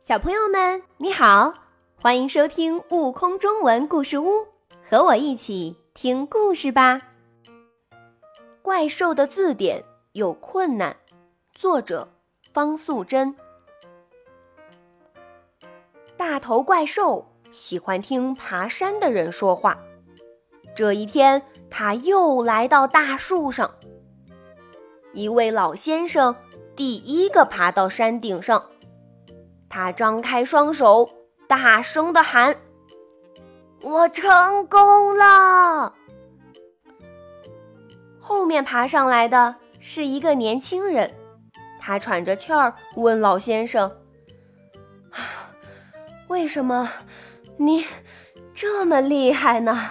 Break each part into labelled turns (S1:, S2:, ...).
S1: 小朋友们，你好，欢迎收听《悟空中文故事屋》，和我一起听故事吧。怪兽的字典有困难，作者方素珍。大头怪兽喜欢听爬山的人说话。这一天，他又来到大树上。一位老先生第一个爬到山顶上。他张开双手，大声的喊：“我成功了！”后面爬上来的是一个年轻人，他喘着气儿问老先生：“为什么你这么厉害呢？”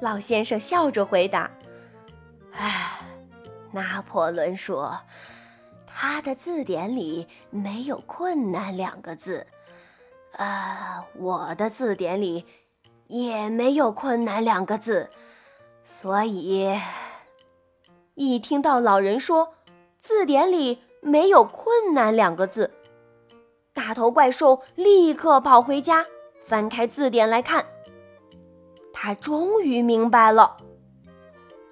S1: 老先生笑着回答：“哎，拿破仑说。”他的字典里没有“困难”两个字，呃，我的字典里也没有“困难”两个字，所以一听到老人说字典里没有“困难”两个字，大头怪兽立刻跑回家翻开字典来看。他终于明白了，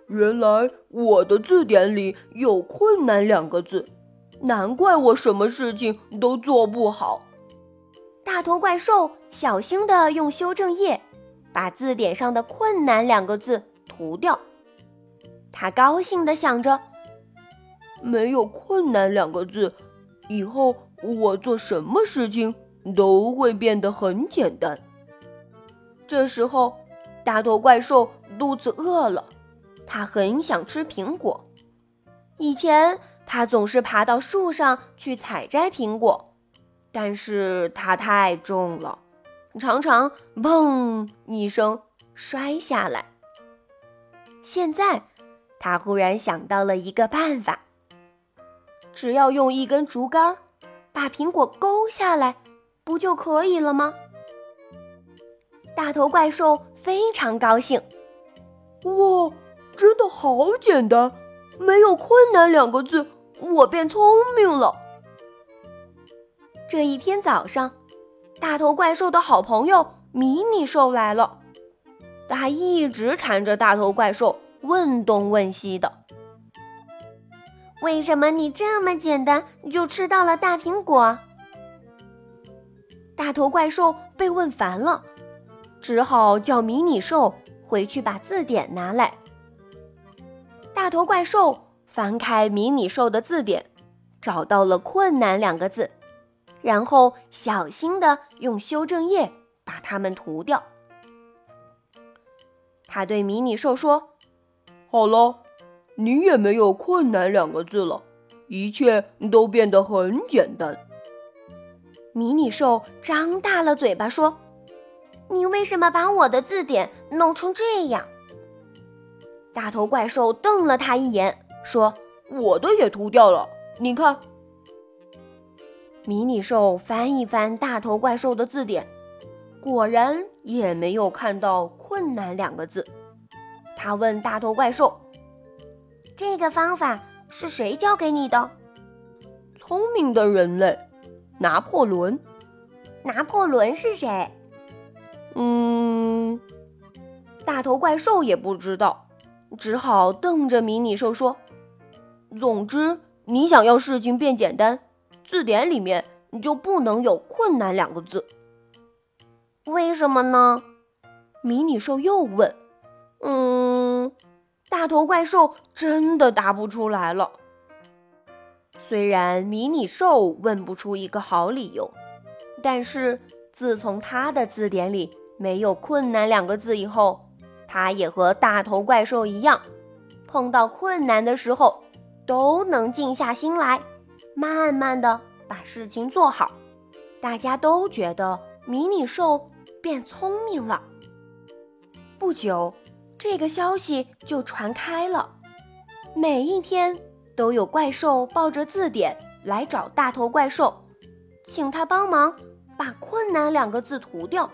S2: 原来我的字典里有“困难”两个字。难怪我什么事情都做不好。
S1: 大头怪兽小心地用修正液把字典上的“困难”两个字涂掉。他高兴地想着：“
S2: 没有‘困难’两个字，以后我做什么事情都会变得很简单。”
S1: 这时候，大头怪兽肚子饿了，他很想吃苹果。以前。他总是爬到树上去采摘苹果，但是它太重了，常常“砰”一声摔下来。现在，他忽然想到了一个办法：只要用一根竹竿把苹果勾下来，不就可以了吗？大头怪兽非常高兴，
S2: 哇，真的好简单，没有“困难”两个字。我变聪明了。
S1: 这一天早上，大头怪兽的好朋友迷你兽来了。他一直缠着大头怪兽，问东问西的。为什么你这么简单就吃到了大苹果？大头怪兽被问烦了，只好叫迷你兽回去把字典拿来。大头怪兽。翻开迷你兽的字典，找到了“困难”两个字，然后小心的用修正液把它们涂掉。他对迷你兽说：“
S2: 好了，你也没有‘困难’两个字了，一切都变得很简单。”
S1: 迷你兽张大了嘴巴说：“你为什么把我的字典弄成这样？”大头怪兽瞪了他一眼。说：“
S2: 我的也涂掉了，你看。”
S1: 迷你兽翻一翻大头怪兽的字典，果然也没有看到“困难”两个字。他问大头怪兽：“这个方法是谁教给你的？”“
S2: 聪明的人类，拿破仑。”“
S1: 拿破仑是谁？”“
S2: 嗯。”
S1: 大头怪兽也不知道，只好瞪着迷你兽说。
S2: 总之，你想要事情变简单，字典里面你就不能有“困难”两个字。
S1: 为什么呢？迷你兽又问。嗯，大头怪兽真的答不出来了。虽然迷你兽问不出一个好理由，但是自从他的字典里没有“困难”两个字以后，他也和大头怪兽一样，碰到困难的时候。都能静下心来，慢慢的把事情做好。大家都觉得迷你兽变聪明了。不久，这个消息就传开了。每一天都有怪兽抱着字典来找大头怪兽，请他帮忙把“困难”两个字涂掉。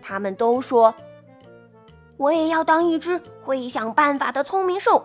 S1: 他们都说：“我也要当一只会想办法的聪明兽。”